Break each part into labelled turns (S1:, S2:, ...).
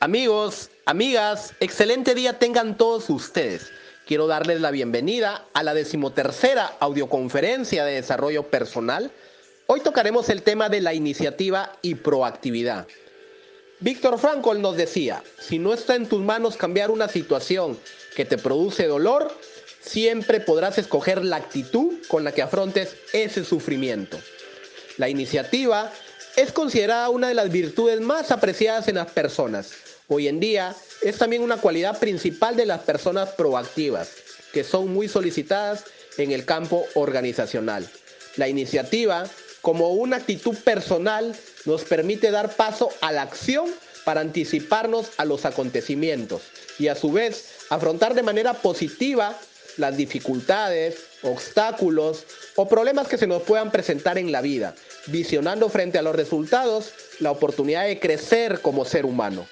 S1: Amigos, amigas, excelente día tengan todos ustedes. Quiero darles la bienvenida a la decimotercera audioconferencia de desarrollo personal. Hoy tocaremos el tema de la iniciativa y proactividad. Víctor Frankl nos decía, si no está en tus manos cambiar una situación que te produce dolor, siempre podrás escoger la actitud con la que afrontes ese sufrimiento. La iniciativa es considerada una de las virtudes más apreciadas en las personas. Hoy en día es también una cualidad principal de las personas proactivas, que son muy solicitadas en el campo organizacional. La iniciativa, como una actitud personal, nos permite dar paso a la acción para anticiparnos a los acontecimientos y a su vez afrontar de manera positiva las dificultades, obstáculos o problemas que se nos puedan presentar en la vida, visionando frente a los resultados la oportunidad de crecer como ser humano.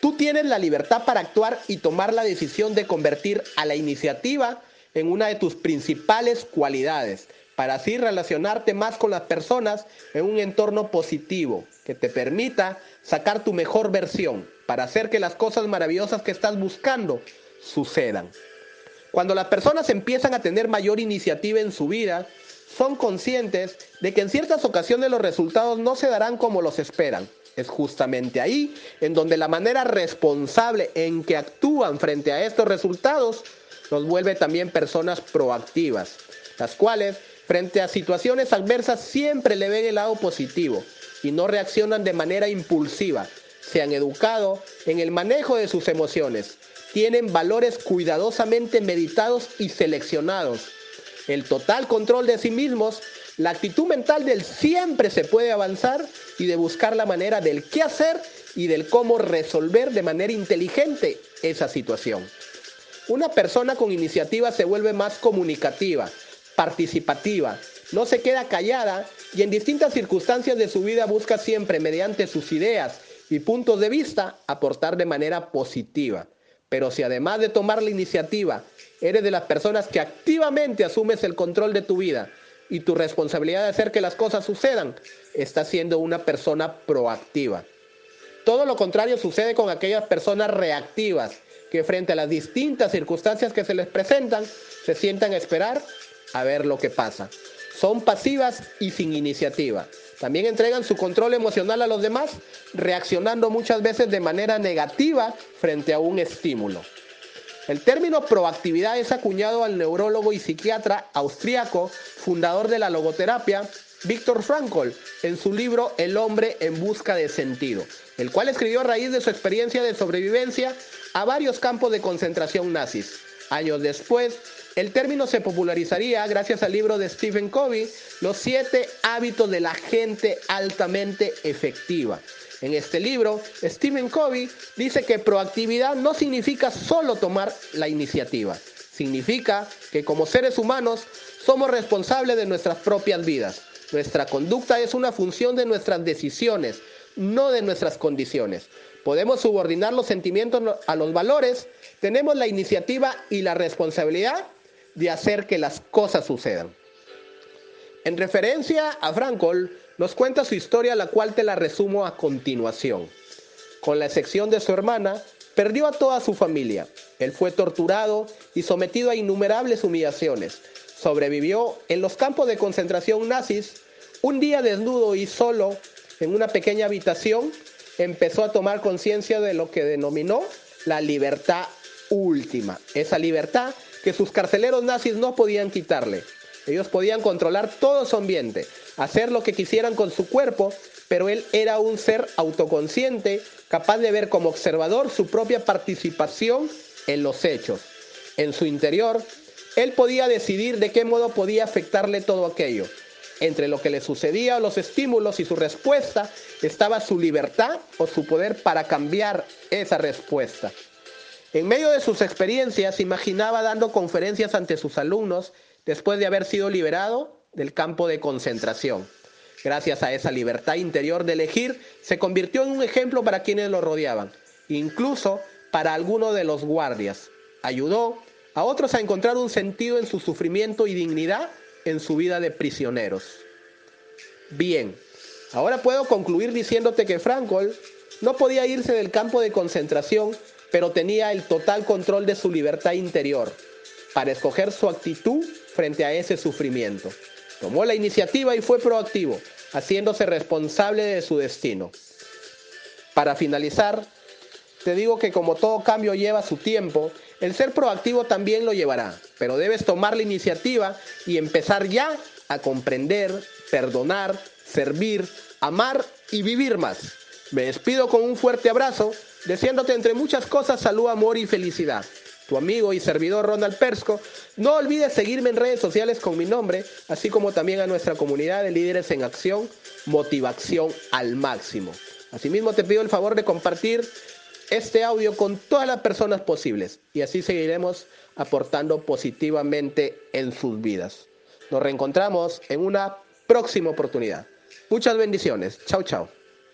S1: Tú tienes la libertad para actuar y tomar la decisión de convertir a la iniciativa en una de tus principales cualidades, para así relacionarte más con las personas en un entorno positivo que te permita sacar tu mejor versión para hacer que las cosas maravillosas que estás buscando sucedan. Cuando las personas empiezan a tener mayor iniciativa en su vida, son conscientes de que en ciertas ocasiones los resultados no se darán como los esperan. Es justamente ahí en donde la manera responsable en que actúan frente a estos resultados nos vuelve también personas proactivas, las cuales frente a situaciones adversas siempre le ven el lado positivo y no reaccionan de manera impulsiva. Se han educado en el manejo de sus emociones tienen valores cuidadosamente meditados y seleccionados. El total control de sí mismos, la actitud mental del siempre se puede avanzar y de buscar la manera del qué hacer y del cómo resolver de manera inteligente esa situación. Una persona con iniciativa se vuelve más comunicativa, participativa, no se queda callada y en distintas circunstancias de su vida busca siempre mediante sus ideas y puntos de vista aportar de manera positiva. Pero si además de tomar la iniciativa, eres de las personas que activamente asumes el control de tu vida y tu responsabilidad de hacer que las cosas sucedan, estás siendo una persona proactiva. Todo lo contrario sucede con aquellas personas reactivas que frente a las distintas circunstancias que se les presentan, se sientan a esperar a ver lo que pasa. Son pasivas y sin iniciativa. También entregan su control emocional a los demás, reaccionando muchas veces de manera negativa frente a un estímulo. El término proactividad es acuñado al neurólogo y psiquiatra austriaco, fundador de la logoterapia, Víctor Frankl, en su libro El hombre en busca de sentido, el cual escribió a raíz de su experiencia de sobrevivencia a varios campos de concentración nazis. Años después, el término se popularizaría gracias al libro de Stephen Covey, Los siete hábitos de la gente altamente efectiva. En este libro, Stephen Covey dice que proactividad no significa solo tomar la iniciativa, significa que como seres humanos somos responsables de nuestras propias vidas. Nuestra conducta es una función de nuestras decisiones, no de nuestras condiciones. Podemos subordinar los sentimientos a los valores, tenemos la iniciativa y la responsabilidad de hacer que las cosas sucedan. En referencia a Frankl, nos cuenta su historia, la cual te la resumo a continuación. Con la excepción de su hermana, perdió a toda su familia. Él fue torturado y sometido a innumerables humillaciones. Sobrevivió en los campos de concentración nazis. Un día desnudo y solo en una pequeña habitación, empezó a tomar conciencia de lo que denominó la libertad última. Esa libertad que sus carceleros nazis no podían quitarle. Ellos podían controlar todo su ambiente, hacer lo que quisieran con su cuerpo, pero él era un ser autoconsciente, capaz de ver como observador su propia participación en los hechos. En su interior, él podía decidir de qué modo podía afectarle todo aquello. Entre lo que le sucedía los estímulos y su respuesta estaba su libertad o su poder para cambiar esa respuesta. En medio de sus experiencias, imaginaba dando conferencias ante sus alumnos después de haber sido liberado del campo de concentración. Gracias a esa libertad interior de elegir, se convirtió en un ejemplo para quienes lo rodeaban, incluso para algunos de los guardias. Ayudó a otros a encontrar un sentido en su sufrimiento y dignidad en su vida de prisioneros. Bien, ahora puedo concluir diciéndote que Frankl No podía irse del campo de concentración, pero tenía el total control de su libertad interior para escoger su actitud frente a ese sufrimiento. Tomó la iniciativa y fue proactivo, haciéndose responsable de su destino. Para finalizar, te digo que como todo cambio lleva su tiempo, el ser proactivo también lo llevará, pero debes tomar la iniciativa y empezar ya a comprender, perdonar, servir, amar y vivir más. Me despido con un fuerte abrazo, deseándote entre muchas cosas salud, amor y felicidad. Tu amigo y servidor Ronald Persco. No olvides seguirme en redes sociales con mi nombre, así como también a nuestra comunidad de líderes en acción, motivación al máximo. Asimismo te pido el favor de compartir este audio con todas las personas posibles y así seguiremos aportando positivamente en sus vidas. Nos reencontramos en una próxima oportunidad. Muchas bendiciones. Chao, chao.